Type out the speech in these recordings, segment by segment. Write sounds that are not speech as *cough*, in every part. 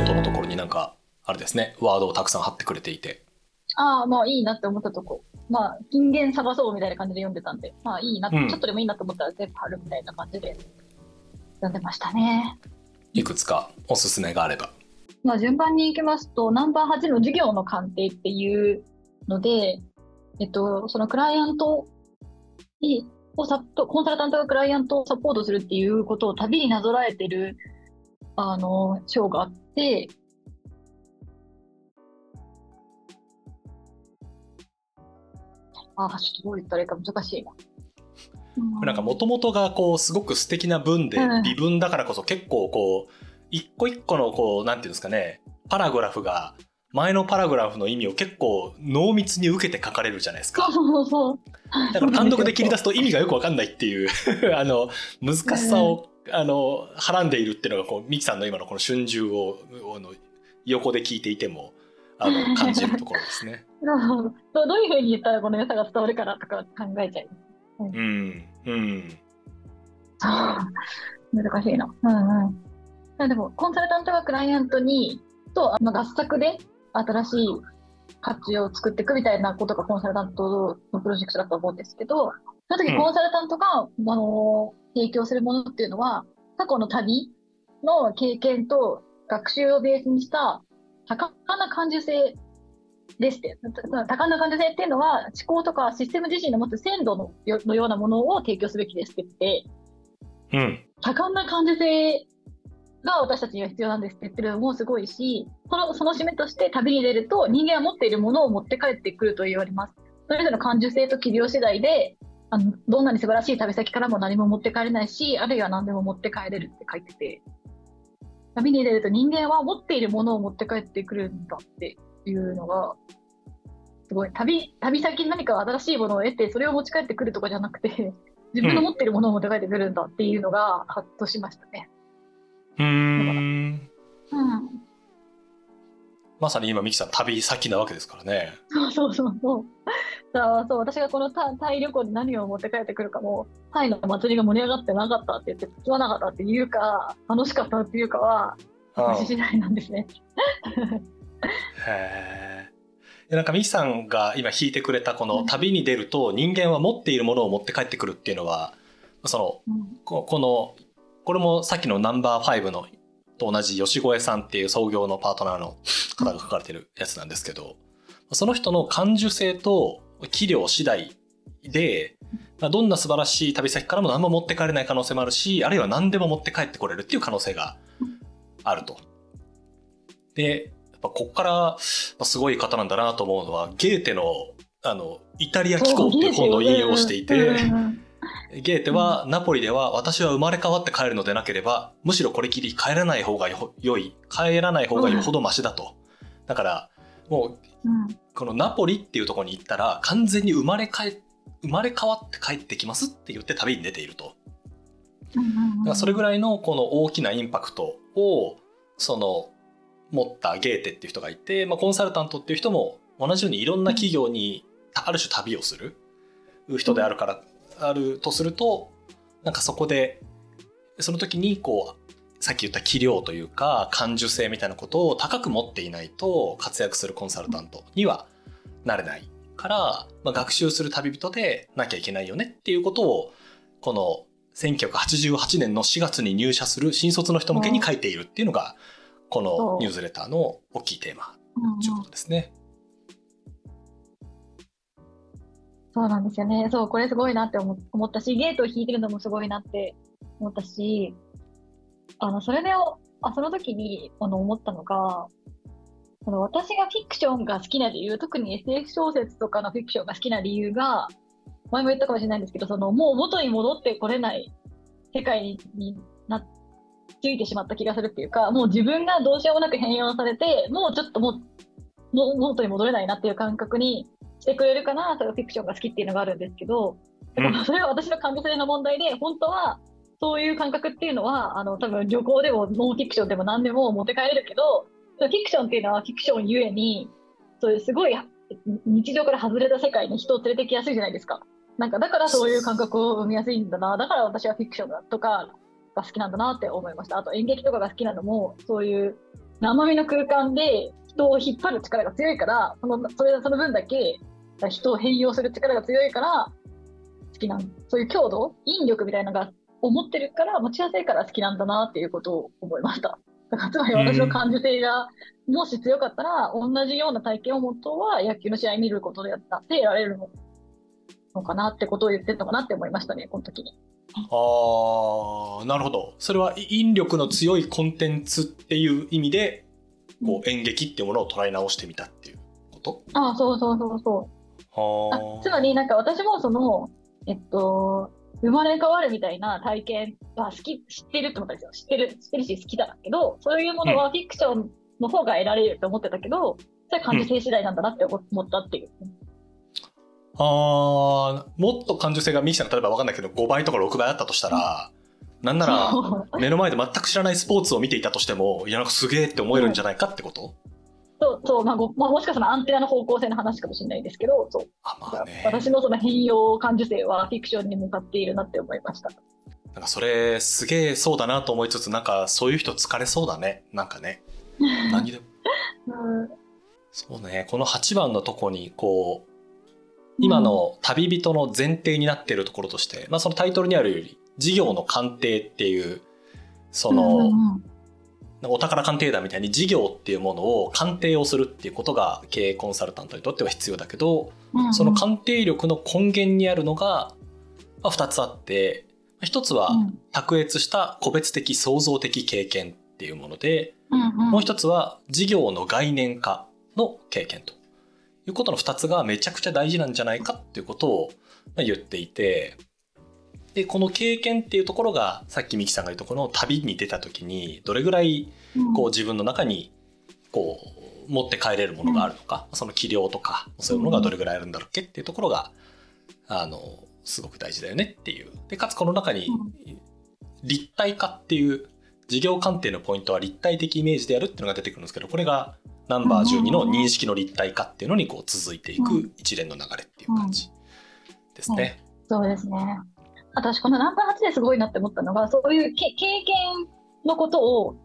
ートのところになんか、あれですね、ワードをたくさん貼ってくれていて。ああ、まあいいなって思ったとこ。まあ、金言探そうみたいな感じで読んでたんで、まあいいな、うん、ちょっとでもいいなと思ったら全部貼るみたいな感じで読んでましたね。いくつかおすすめがあれば。まあ順番に行きますと、ナンバー8の授業の鑑定っていうので、えっと、そのクライアントにをサコンサルタントがクライアントをサポートするっていうことを旅になぞらえてるあの章があって、ああ、ちょっとどう言ったらいいか難しいな。なんかもともとがこうすごく素敵な文で、微文だからこそ結構こう一個一個のこうなんていうんですかねパラグラフが前のパラグラフの意味を結構濃密に受けて書かれるじゃないですか。だから単独で切り出すと意味がよくわかんないっていう *laughs* あの難しさを、あのはらんでいるっていうのがこうミキさんの今のこの春秋をの横で聞いていてもあの *laughs* 感じるところですね。どういうふうに言ったらこの良さが伝わるかなとか考えちゃいます。うん、うん。難しいな。うんうん。でも、コンサルタントがクライアントに、と、まあ、合作で新しい活用を作っていくみたいなことがコンサルタントのプロジェクトだと思うんですけど、その時コンサルタントが、うん、あの提供するものっていうのは、過去の旅の経験と学習をベースにした多感な感受性ですって。多感な感受性っていうのは、思考とかシステム自身の持つ鮮度のよのようなものを提供すべきですって言って、うん、多感な感受性が私たちには必要なんですって言ってるのもすごいし、そのその締めとして旅に出ると人間は持っているものを持って帰ってくると言われます。それぞれの感受性と器量次第で、あのどんなに素晴らしい旅先からも何も持って帰れないし、あるいは何でも持って帰れるって書いてて、旅に出ると人間は持っているものを持って帰ってくるんだっていうのが、すごい旅、旅先に何か新しいものを得て、それを持ち帰ってくるとかじゃなくて、*laughs* 自分の持っているものを持って帰ってくるんだっていうのが、ハッとしましたね。うん。うん。まさに今、ミキさん、旅先なわけですからね。そうそうそうそう。さあそう私がこのタタイ旅行で何を持って帰ってくるかも、タイの祭りが盛り上がってなかったって言って、進まなかったっていうか、楽しかったっていうかは、私次第なんですね。へえ。なんかミキさんが今弾いてくれたこの旅に出ると人間は持っているものを持って帰ってくるっていうのはその、ここのこれもさっきのナンバー5のと同じ吉越さんっていう創業のパートナーの方が書かれてるやつなんですけどその人の感受性と器量次第でどんな素晴らしい旅先からも何も持って帰れない可能性もあるしあるいは何でも持って帰ってこれるっていう可能性があると。でぱこっからすごい方なんだなと思うのはゲーテのあのイタリア機構っていう本の引用をしていて。ゲーテは、ナポリでは私は生まれ変わって帰るのでなければ、むしろこれきり帰らない方がよい、帰らない方がよほどマシだと。だから、もう、このナポリっていうところに行ったら、完全に生まれ変生まれ変わって帰ってきますって言って旅に出ていると。だからそれぐらいのこの大きなインパクトを、その、持ったゲーテっていう人がいて、まあ、コンサルタントっていう人も同じようにいろんな企業にある種旅をする人であるから、あるとするとなんかそこでその時にこうさっき言った器量というか感受性みたいなことを高く持っていないと活躍するコンサルタントにはなれないから、まあ、学習する旅人でなきゃいけないよねっていうことをこの1988年の4月に入社する新卒の人向けに書いているっていうのが、このニュースレターの大きいテーマということですね。そうなんですよね。そう、これすごいなって思ったし、ゲートを引いてるのもすごいなって思ったし、あの、それで、あその時にあの思ったのが、その私がフィクションが好きな理由、特に SF 小説とかのフィクションが好きな理由が、前も言ったかもしれないんですけど、そのもう元に戻ってこれない世界になっついてしまった気がするっていうか、もう自分がどうしようもなく変容されて、もうちょっともう、も元に戻れないなっていう感覚にしてくれるかな、それフィクションが好きっていうのがあるんですけど、うん、それは私の感受性の問題で、本当はそういう感覚っていうのは、あの、多分旅行でもノンフィクションでも何でも持って帰れるけど、フィクションっていうのはフィクションゆえに、そういうすごい日常から外れた世界に人を連れてきやすいじゃないですか。なんかだからそういう感覚を生みやすいんだな。だから私はフィクションだとか、が好きなんだなって思いました。あと演劇とかが好きなのも、そういう生身の空間で人を引っ張る力が強いからそのそれその分だけ人を変容する力が強いから好きなそういう強度引力みたいなのが思ってるから持ちやすいから好きなんだなっていうことを思いました。だからつまり私の感受性がもし強かったら同じような体験を元は野球の試合見ることでやったって得られるのかなってことを言ってるのかなって思いましたねこの時に。ああなるほど。それは引力の強いコンテンツっていう意味でこう演劇っていうものを捉え直してみたっていうこと？あそうそうそうそう。あつまりなんか私もそのえっと生まれ変わるみたいな体験は好き知ってるって思ったんですよ。知ってる知ってるし好きだけどそういうものはフィクションの方が得られると思ってたけど、うん、それは感受性次第なんだなって思ったっていう。うんあもっと感受性がミキさんが例えば分かんないけど5倍とか6倍あったとしたら、うん、なんなら目の前で全く知らないスポーツを見ていたとしてもいやなんかすげえって思えるんじゃないかってこと、うん、そうそう、まあごまあ、もしかしたらアンテナの方向性の話かもしれないですけどそう。あ、まあね、私のその変容感受性はフィクションに向かっているなって思いました。なんかそれすげえそうだなと思いつつなんかそういう人疲れそうだね。なんかね。何でも、*laughs* うん、そうね。この8番のとこにこう今の旅人の前提になっているところとして、まあ、そのタイトルにあるより事業の鑑定っていうその、お宝鑑定団みたいに事業っていうものを鑑定をするっていうことが経営コンサルタントにとっては必要だけど、その鑑定力の根源にあるのが、まあ、2つあって1つは卓越した個別的創造的経験っていうもので、もう1つは事業の概念化の経験と。いうことの2つがめちゃくちゃ大事なんじゃないかっていうことを言っていてでこの経験っていうところがさっきミキさんが言ったこの旅に出た時にどれぐらいこう自分の中にこう持って帰れるものがあるのか、その器量とかそういうものがどれぐらいあるんだろうっけっていうところがあのすごく大事だよねっていう。でかつこの中に立体化っていう事業鑑定のポイントは立体的イメージでやるっていうのが出てくるんですけどこれがナンバー12の認識の立体化っていうのにこう続いていく一連の流れっていう感じですね。うんうん、そうですね。私このナンバー8ですごいなって思ったのがそういう経験のことを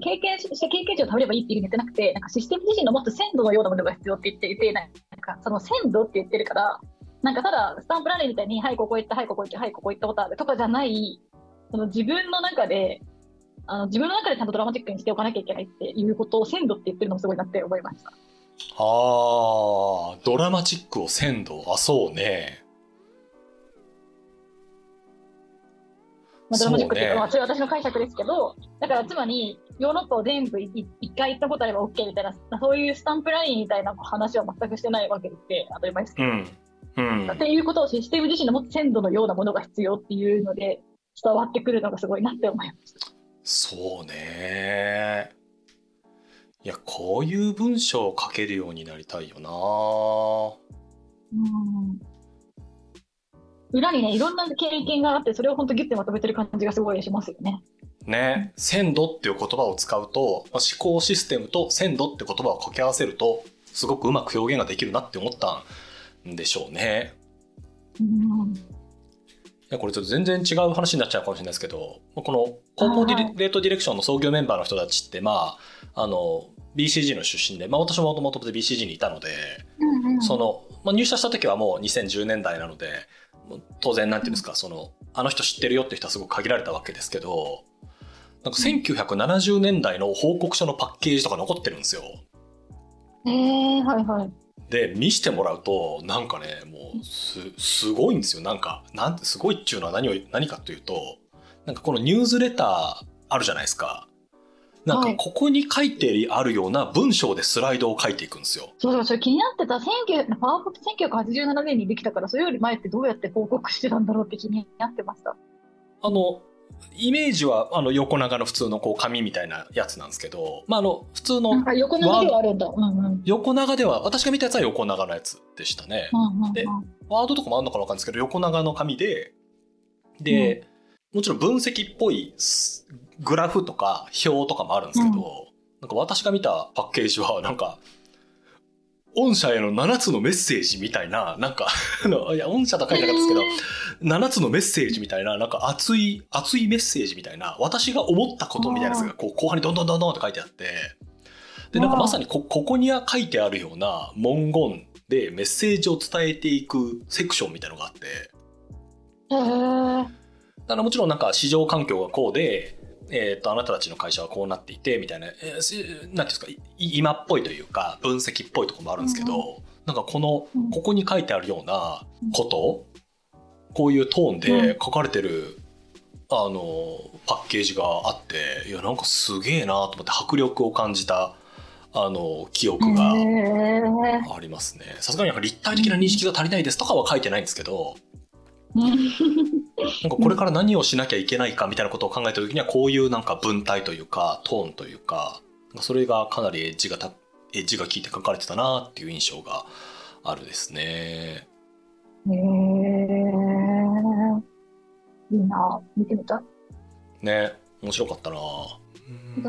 経験して経験値を食べればいいっていうふうに言ってなくてなんかシステム自身のもっと鮮度のようなものが必要って言っていてなんかその鮮度って言ってるからなんかただスタンプラリーみたいにはいここ行ったはいここ行ったはいここ行ったことあるとかじゃないその自分の中であの自分の中でちゃんとドラマチックにしておかなきゃいけないっていうことを鮮度って言ってるのもすごいなって思いました。あ、ドラマチックを鮮度。あ、そうね。まあ、ドラマチックっていうか、まあ、それは私の解釈ですけど、だからつまり、ヨーロッパを全部一回行ったことあれば OK みたいな、そういうスタンプラインみたいな話は全くしてないわけで、当たり前ですけど。うんうん、っていうことをシステム自身のもっと鮮度のようなものが必要っていうので伝わってくるのがすごいなって思いました。そうね。いや、こういう文章を書けるようになりたいよな。うん。裏にね、いろんな経験があって、それを本当ギュッてまとめてる感じがすごいしますよね。ね、鮮度っていう言葉を使うと、思考システムと鮮度って言葉を掛け合わせると、すごくうまく表現ができるなって思ったんでしょうね。うんやこれちょっと全然違う話になっちゃうかもしれないですけどこのコーポレートディレクションの創業メンバーの人たちってまああの BCG の出身で、まあ、私ももともと BCG にいたので、うんうん、その、まあ、入社した時はもう2010年代なので当然なんていうんですかそのあの人知ってるよって人はすごく限られたわけですけどなんか1970年代の報告書のパッケージとか残ってるんですよ。えー、はいはい。で見してもらうとなんかねもうすすごいんですよなんかなんてすごいっちゅうのは何を何かというとなんかこのニュースレターあるじゃないですか。なんかここに書いてあるような文章でスライドを書いていくんですよ。そうそう、それ気になってた。パワーポって1987年にできたから、それより前ってどうやって報告してたんだろうって気になってました。あの、イメージはあの横長の普通のこう紙みたいなやつなんですけど、まあ、あの普通の横長ではあるんだ、うんうん、横長では私が見たやつは横長のやつでしたね、うんうんうん、でワードとかもあるのかな分かんないですけど横長の紙でで、うん、もちろん分析っぽいグラフとか表とかもあるんですけど、うん、なんか私が見たパッケージはなんか御社への7つのメッセージみたいな、なんか *laughs* いや、御社と書いてなかったですけど、7つのメッセージみたいな、なんか熱い、熱いメッセージみたいな、私が思ったことみたいなやつが、こう、後半にどんどんどんどんって書いてあって、で、なんかまさにこ、ここには書いてあるような文言でメッセージを伝えていくセクションみたいのがあって、だからもちろんなんか市場環境がこうで、えー、とあなたたちの会社はこうなっていてみたいな、えー、なんですか今っぽいというか分析っぽいところもあるんですけど、うん、なんかこのここに書いてあるようなこと、うん、こういうトーンで書かれてる、うん、あのパッケージがあっていやなんかすげえなと思って迫力を感じた。あの記憶がありますね。さすがに立体的な認識が足りないですとかは書いてないんですけど、なんかこれから何をしなきゃいけないかみたいなことを考えた時にはこういうなんか文体というかトーンというかそれがかなりエッジがたエッジが効いて書かれてたなっていう印象があるですね。へえいいな。見てみたね面白かったな。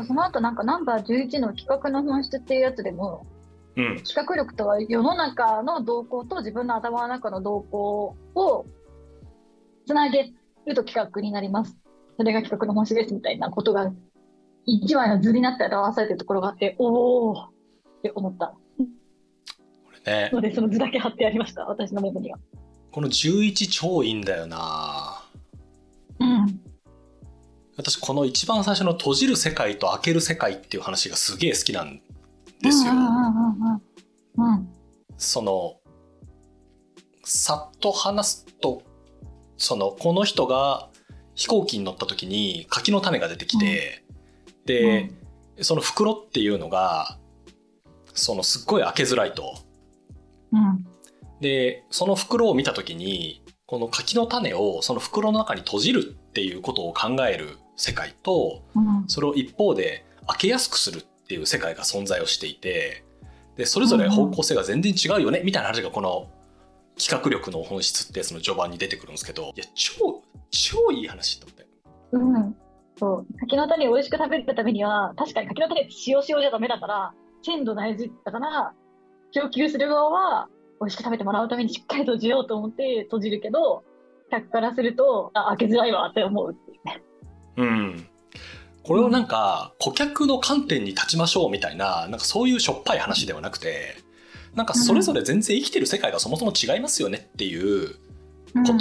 その後なんかナンバー11の企画の本質っていうやつでも、うん、企画力とは世の中の動向と自分の頭の中の動向をつなげると企画になります。それが企画の本質ですみたいなことが一枚の図になって表されてるところがあって、おおって思った。これね。ので、その図だけ貼ってありました、私のメモには。この11超いいんだよなうん。私、この一番最初の閉じる世界と開ける世界っていう話がすげえ好きなんですよ。うん。その、さっと話すとそのこの人が飛行機に乗った時に柿の種が出てきて、うん、で、うん、その袋っていうのがそのすっごい開けづらいと。うん、でその袋を見た時にこの柿の種をその袋の中に閉じるっていうことを考える世界と、それを一方で開けやすくするっていう世界が存在をしていてでそれぞれ方向性が全然違うよねみたいな話がこの企画力の本質ってその序盤に出てくるんですけどいや超超いい話と思って。うんそう柿の種を美味しく食べるためには確かに柿の種塩塩じゃダメだから鮮度大事だから供給する側は美味しく食べてもらうためにしっかり閉じようと思って閉じるけど客からするとあ開けづらいわって思うっていうね。うんこれをなんか顧客の観点に立ちましょうみたいななんかそういうしょっぱい話ではなくてなんかそれぞれ全然生きてる世界がそもそも違いますよねっていうこ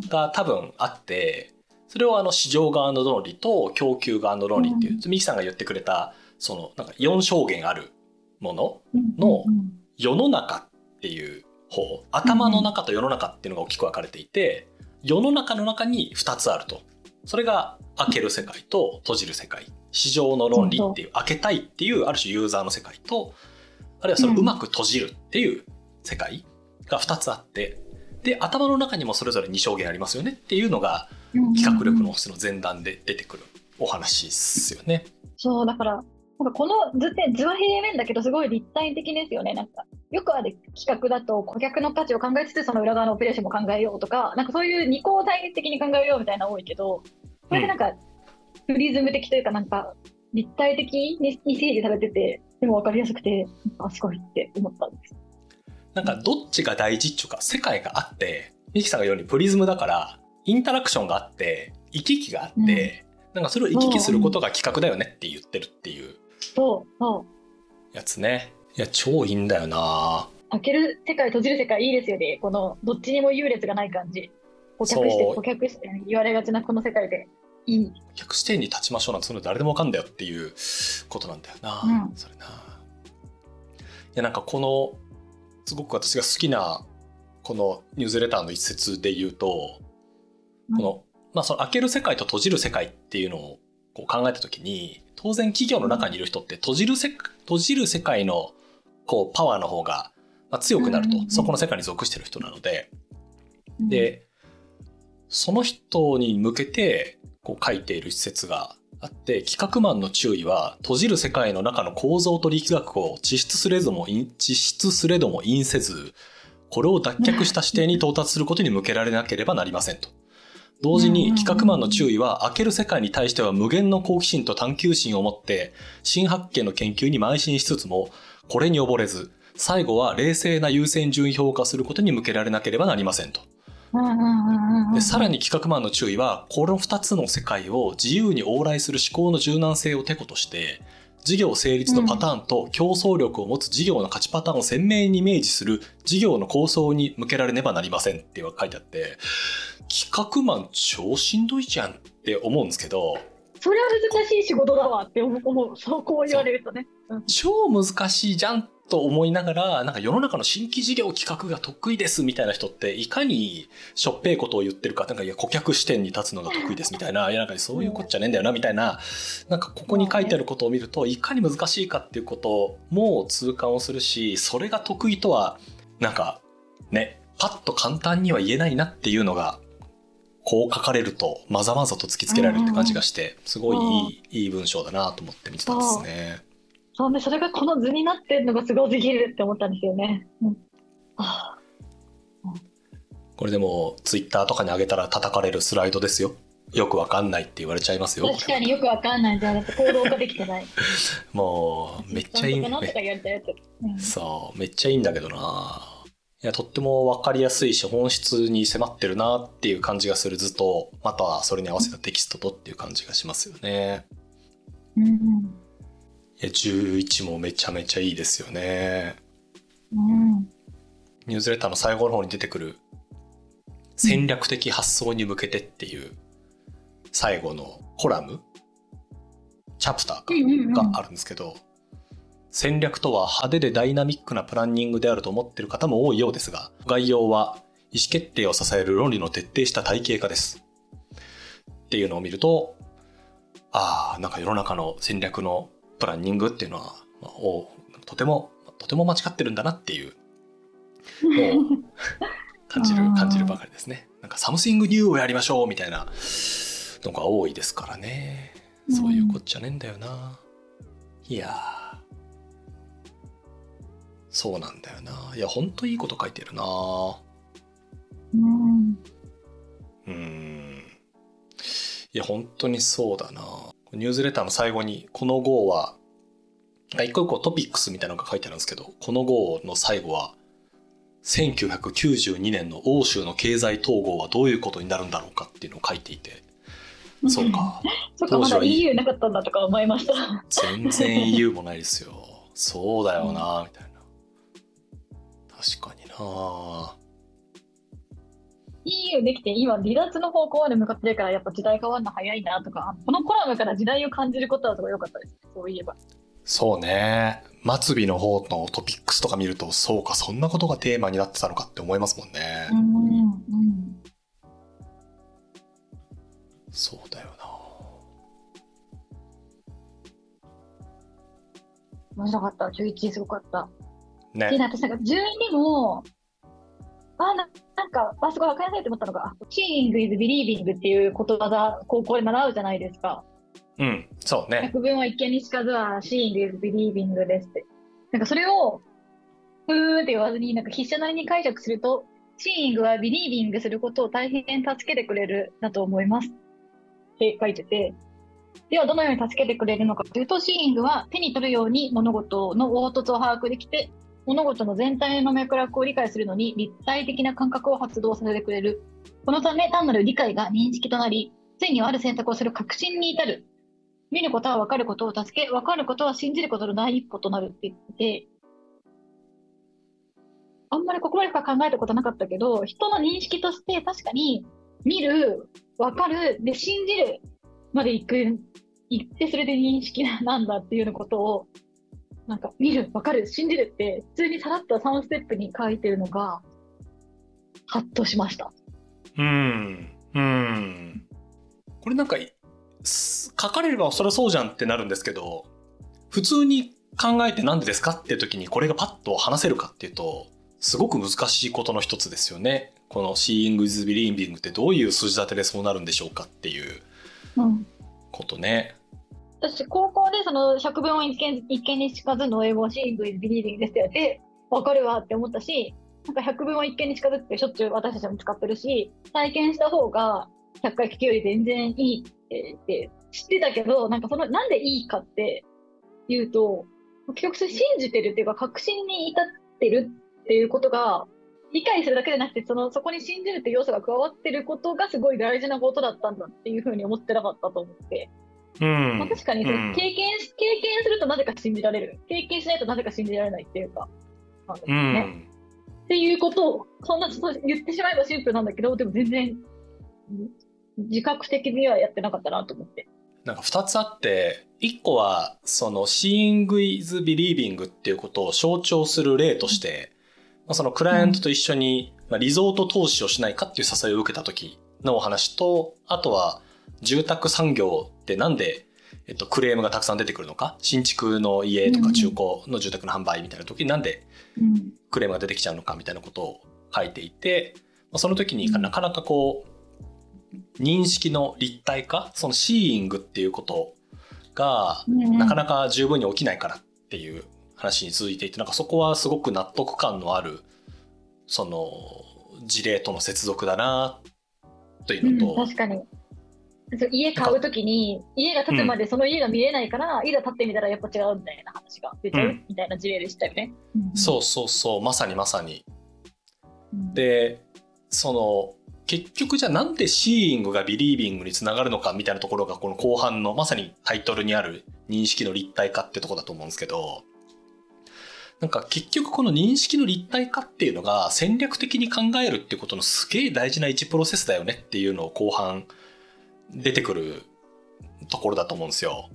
とが多分あってそれをあの市場側の論理と供給側の論理っていうミキさんが言ってくれたそのなんか4証言あるものの世の中っていう方頭の中と世の中っていうのが大きく分かれていて世の中の中に2つあると。それが開ける世界と閉じる世界。市場の論理っていう開けたいっていうある種ユーザーの世界とあるいはそのうまく閉じるっていう世界が2つあって、で頭の中にもそれぞれ2証言ありますよねっていうのが企画力の星の前段で出てくるお話ですよね。そうだからなんかこの図って図は平面だけどすごい立体的ですよね。なんかよくある企画だと顧客の価値を考えつつその裏側のオペレーションも考えようとかなんかそういう二項対立的に考えようみたいなの多いけどこれでなんかプリズム的というかなんか立体的に整理されててでも分かりやすくてあすごいって思ったんです。なんかどっちが大事っていうか世界があってミキさんが言うようにプリズムだからインタラクションがあって行き来があって、うん、なんかそれを行き来することが企画だよねって言ってるっていうそうそう。やつね。いや超いいんだよな。開ける世界閉じる世界いいですよね。このどっちにも優劣がない感じ。顧客して顧客して言われがちなこの世界でいい客視点に立ちましょうなんてその誰でも分かんだよっていうことなんだよな、うん、それな。いやなんかこのすごく私が好きなこのニュースレターの一節で言うと、うん、このまあその開ける世界と閉じる世界っていうのをこう考えた時に当然企業の中にいる人って閉じるせ閉じる世界のこうパワーの方が強くなると、そこの世界に属してる人なので、でその人に向けてこう書いている施設があって企画マンの注意は閉じる世界の中の構造と力学を地質すれども地質すれども因せずこれを脱却した視点に到達することに向けられなければなりませんと。同時に企画マンの注意は開ける世界に対しては無限の好奇心と探求心を持って新発見の研究に邁進しつつもこれに溺れず最後は冷静な優先順位評価することに向けられなければなりませんと。でさらに企画マンの注意はこの2つの世界を自由に往来する思考の柔軟性をてことして事業成立のパターンと競争力を持つ事業の勝ちパターンを鮮明にイメージする事業の構想に向けられねばなりませんって書いてあって企画マン超しんどいじゃんって思うんですけど。それは難しい仕事だわって思う。そうこう言われるとね、うん、超難しいじゃんと思いながら、なんか世の中の新規事業企画が得意ですみたいな人って、いかにしょっぺいことを言ってるか、なんかいや顧客視点に立つのが得意ですみたいな、いやなんかそういうこっちゃねえんだよなみたいな、なんかここに書いてあることを見ると、いかに難しいかっていうことも痛感をするし、それが得意とは、なんかね、パッと簡単には言えないなっていうのが、こう書かれるとまざまざと突きつけられるって感じがして、すごいいい、いい文章だなと思って見てたんですね。そうね、それがこの図になってるのがすごすぎるって思ったんですよね。うん、はあ、これでもツイッターとかに上げたら叩かれるスライドですよ。よくわかんないって言われちゃいますよ。確かによくわかんないじゃなくて行動化できてない。*laughs* もうめっちゃいい。そう、めっちゃいいんだけどな。いや、とってもわかりやすいし、本質に迫ってるなっていう感じがする図と、またはそれに合わせたテキストとっていう感じがしますよね。うん、いや、11もめちゃめちゃいいですよね。うん。ニュースレターの最後の方に出てくる戦略的発想に向けてっていう最後のコラムチャプターがあるんですけど、戦略とは派手でダイナミックなプランニングであると思っている方も多いようですが概要は意思決定を支える論理の徹底した体系化ですっていうのを見るとああなんか世の中の戦略のプランニングっていうのは、まあ、おとてもとても間違ってるんだなっていう *laughs* のを感じる感じるばかりですね。なんか something new をやりましょうみたいなのが多いですからね。そういうこっちゃねえんだよな。いやそうなんだよな。いや、ほんといいこと書いてるな。うん。うん。いや、本当にそうだな。ニュースレターの最後に、この号は、一個一個トピックスみたいなのが書いてあるんですけど、この号の最後は、1992年の欧州の経済統合はどういうことになるんだろうかっていうのを書いていて、そうか。*laughs* そっか、まだ EU なかったんだとか思いました。全然 EU もないですよ。そうだよな、みたいな。確かにな EU できて今離脱の方向まで向かってるからやっぱ時代変わるの早いなとかこのコラムから時代を感じることはすごい良かったです。そういえばそうね。末尾の方のトピックスとか見るとそうかそんなことがテーマになってたのかって思いますもんね。うんうんそうだよな。面白かった。11すごかった。ね。で私なんか12もあななんか、あ、すごい分かりやすいと思ったのが、Seeing is believing っていうことわざ、高校で習うじゃないですか。うん、そうね。百聞は一見にしかずは Seeing is believing ですって。なんかそれを、ふーって言わずに、なんか筆者なりに解釈すると、Seeing は believing することを大変助けてくれるだと思います。って書いてて。では、どのように助けてくれるのかというと、Seeing は手に取るように物事の凹凸を把握できて、物事の全体の脈絡を理解するのに立体的な感覚を発動させてくれる。このため単なる理解が認識となり、ついにある選択をする確信に至る。見ることは分かることを助け、分かることは信じることの第一歩となるって言って、あんまりここまでか考えたことなかったけど、人の認識として確かに見る、分かる、で信じるまで行く、行ってそれで認識なんだっていうようなことをなんか見る、わかる、信じるって、普通にさらっと3ステップに書いてるのが、ハッとしました。うん。うん。これなんか、書かれればそりゃそうじゃんってなるんですけど、普通に考えてなんでですかって時にこれがパッと話せるかっていうと、すごく難しいことの一つですよね。この Seeing is Believing ってどういう数字立てでそうなるんでしょうかっていうことね。私、高校でその百聞は一見一見にしかずの英語シーングイズビリーディングですってやって、わかるわって思ったし、なんか百聞は一見にしかずってしょっちゅう私たちも使ってるし、体験した方が100回聞くより全然いいって知ってたけど、なんかその、なんでいいかって言うと、結局それ信じてるっていうか確信に至ってるっていうことが理解するだけじゃなくてそのそこに信じるっていう要素が加わってることがすごい大事なことだったんだっていうふうに思ってなかったと思って、うん。まあ、確かに、経験経験するとなぜか信じられる。経験しないとなぜか信じられないっていうかなんですね、うん、っていうことをそんな言ってしまえばシンプルなんだけどでも全然自覚的にはやってなかったなと思って。なんか2つあって1個はその Seeing is Believing っていうことを象徴する例として、まあ、そのクライアントと一緒に、まあ、リゾート投資をしないかっていう誘いを受けた時のお話とあとは住宅産業ってなんで、えっと、クレームがたくさん出てくるのか？新築の家とか中古の住宅の販売みたいな時になんでクレームが出てきちゃうのかみたいなことを書いていて、まあ、その時になかなかこう認識の立体化そのシーイングっていうことがなかなか十分に起きないからっていう話に続いていてなんかそこはすごく納得感のあるその事例との接続だなというのと、うん、確かに家買うときに家が建つまでその家が見えないから、うん、いざ建ってみたらやっぱ違うみたいな話が出ちゃう、みたいな事例でしたよね、うん、そうそうそう。まさにまさに、でその結局じゃあなんでシーイングがビリービングにつながるのかみたいなところがこの後半のまさにタイトルにある認識の立体化ってとこだと思うんですけどなんか結局この認識の立体化っていうのが戦略的に考えるってことのすげえ大事な一プロセスだよねっていうのを後半出てくるところだと思うんですよ。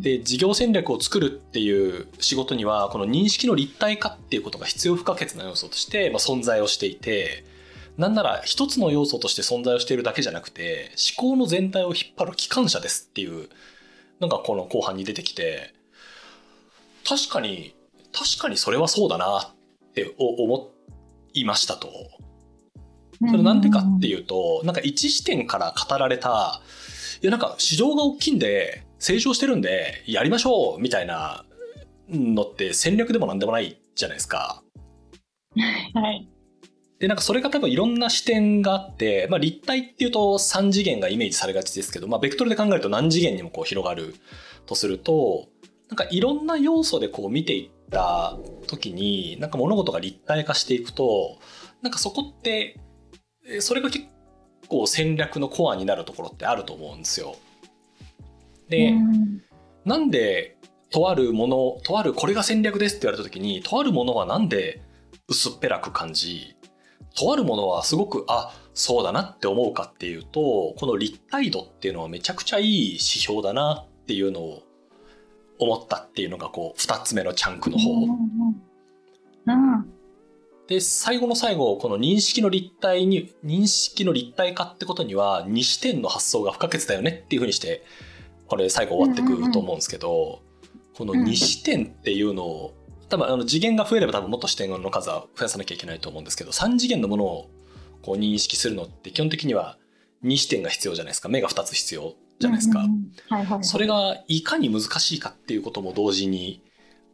で事業戦略を作るっていう仕事にはこの認識の立体化っていうことが必要不可欠な要素として、まあ、存在をしていてなんなら一つの要素として存在をしているだけじゃなくて思考の全体を引っ張る機関車ですっていうのがこの後半に出てきて確かに確かにそれはそうだなって思いましたと。それなんでかっていうとなんか一視点から語られたいやなんか市場が大きいんで成長してるんでやりましょうみたいなのって戦略でもなんでもないじゃないですか。はい。で、なんかそれが多分いろんな視点があって、まあ立体っていうと3次元がイメージされがちですけど、まあベクトルで考えると何次元にもこう広がるとすると、なんかいろんな要素でこう見ていった時に、なんか物事が立体化していくと、なんかそこって、それが結構戦略のコアになるところってあると思うんですよ。で、うん、なんでとあるもの、とあるこれが戦略ですって言われた時に、とあるものはなんで薄っぺらく感じ、とあるものはすごくあそうだなって思うかっていうとこの立体度っていうのはめちゃくちゃいい指標だなっていうのを思ったっていうのがこう2つ目のチャンクの方。で最後の最後この認識の立体に認識の立体化ってことには2視点の発想が不可欠だよねっていうふうにしてこれ最後終わってくると思うんですけど、この2視点っていうのを多分あの次元が増えれば多分もっと視点の数は増やさなきゃいけないと思うんですけど3次元のものをこう認識するのって基本的には2視点が必要じゃないですか。目が2つ必要じゃないですか、それがいかに難しいかっていうことも同時に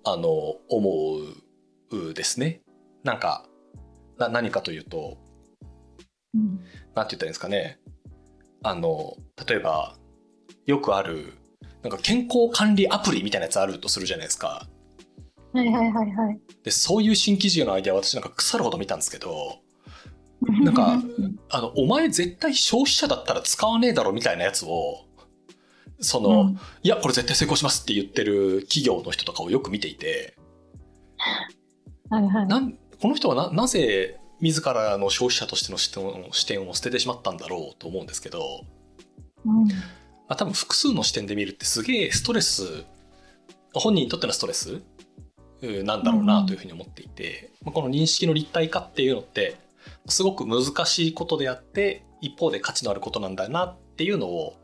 あの思うですねなんかな何かというと、うん、なんて言ったらいいんですかね。あの例えばよくあるなんか健康管理アプリみたいなやつあるとするじゃないですか。はいはいはいはい。で、そういう新規事業のアイデア私なんか腐るほど見たんですけど、なんか、あの、お前絶対消費者だったら使わねえだろみたいなやつを、その、うん、いや、これ絶対成功しますって言ってる企業の人とかをよく見ていて、はいはい、なんこの人はななぜ自らの消費者としての視点を捨ててしまったんだろうと思うんですけど、うん。まあ、多分複数の視点で見るってすげえストレス本人にとってのストレスなんだろうなというふうに思っていて、うん、この認識の立体化っていうのってすごく難しいことであって一方で価値のあることなんだなっていうのを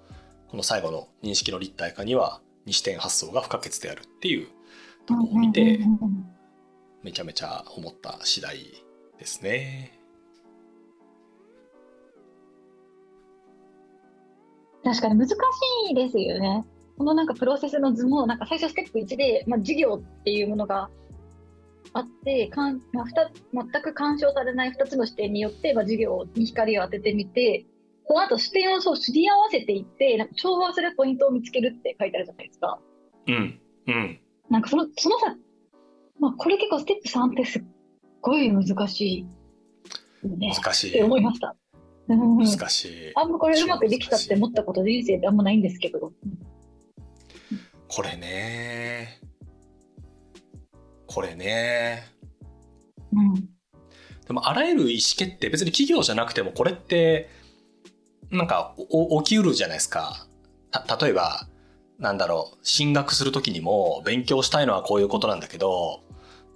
この最後の認識の立体化には二視点発想が不可欠であるっていうとこを見てめちゃめちゃ思った次第ですね。確かに難しいですよね。このなんかプロセスの図もなんか最初ステップ1で、まあ、事業っていうものがあってかん、まあ、全く干渉されない2つの視点によって、まあ、事業に光を当ててみてその後視点をそうすり合わせていってなんか調和するポイントを見つけるって書いてあるじゃないですか。うんうん、なんかそのその差まあ、これ結構ステップ3ってすっごい難しいよね。難しいって。思いました。うん難しい。あんまこれうまくできたって思ったこと人生であんまないんですけど。これね。これね。うん。でもあらゆる意思決定、別に企業じゃなくてもこれって、なんかお起きうるじゃないですか。た、例えば、なんだろう、進学するときにも勉強したいのはこういうことなんだけど、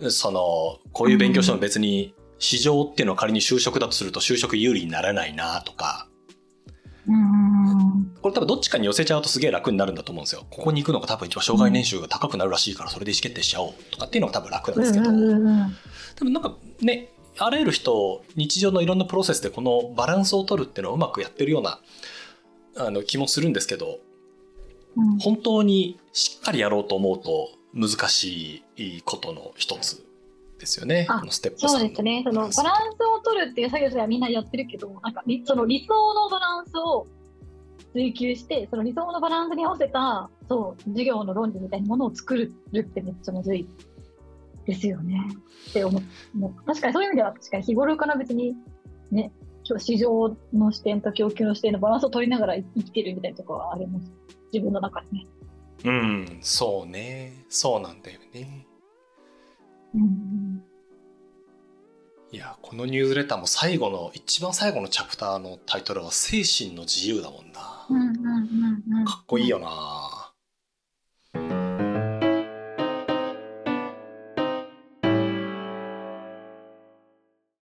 その、こういう勉強しても別に市場っていうのは仮に就職だとすると就職有利にならないなとか、うん。これ多分どっちかに寄せちゃうとすげえ楽になるんだと思うんですよ。ここに行くのが多分一番障害年収が高くなるらしいからそれで意思決定しちゃおうとかっていうのが多分楽なんですけど、うんうんうんでもなんかね、あらゆる人、日常のいろんなプロセスでこのバランスを取るっていうのをうまくやってるようなあの気もするんですけど、うん本当にしっかりやろうと思うと難しいことの一つですよね。ステップそうですね。そのバランスを取るっていう作業ではみんなやってるけど、なんかりその理想のバランスを追求して、その理想のバランスに合わせた、そう、授業の論理みたいなものを作るってめっちゃむずいですよね。って思う。確かにそういう意味では、確かに日頃から別に、ね、市場の視点と供給の視点のバランスを取りながら生きてるみたいなところはあります。自分の中でね。うん、そうね。そうなんだよね。うんいや、このニュースレターも最後の、一番最後のチャプターのタイトルは精神の自由だもんな。うんうんうんうんうんかっこいいよな。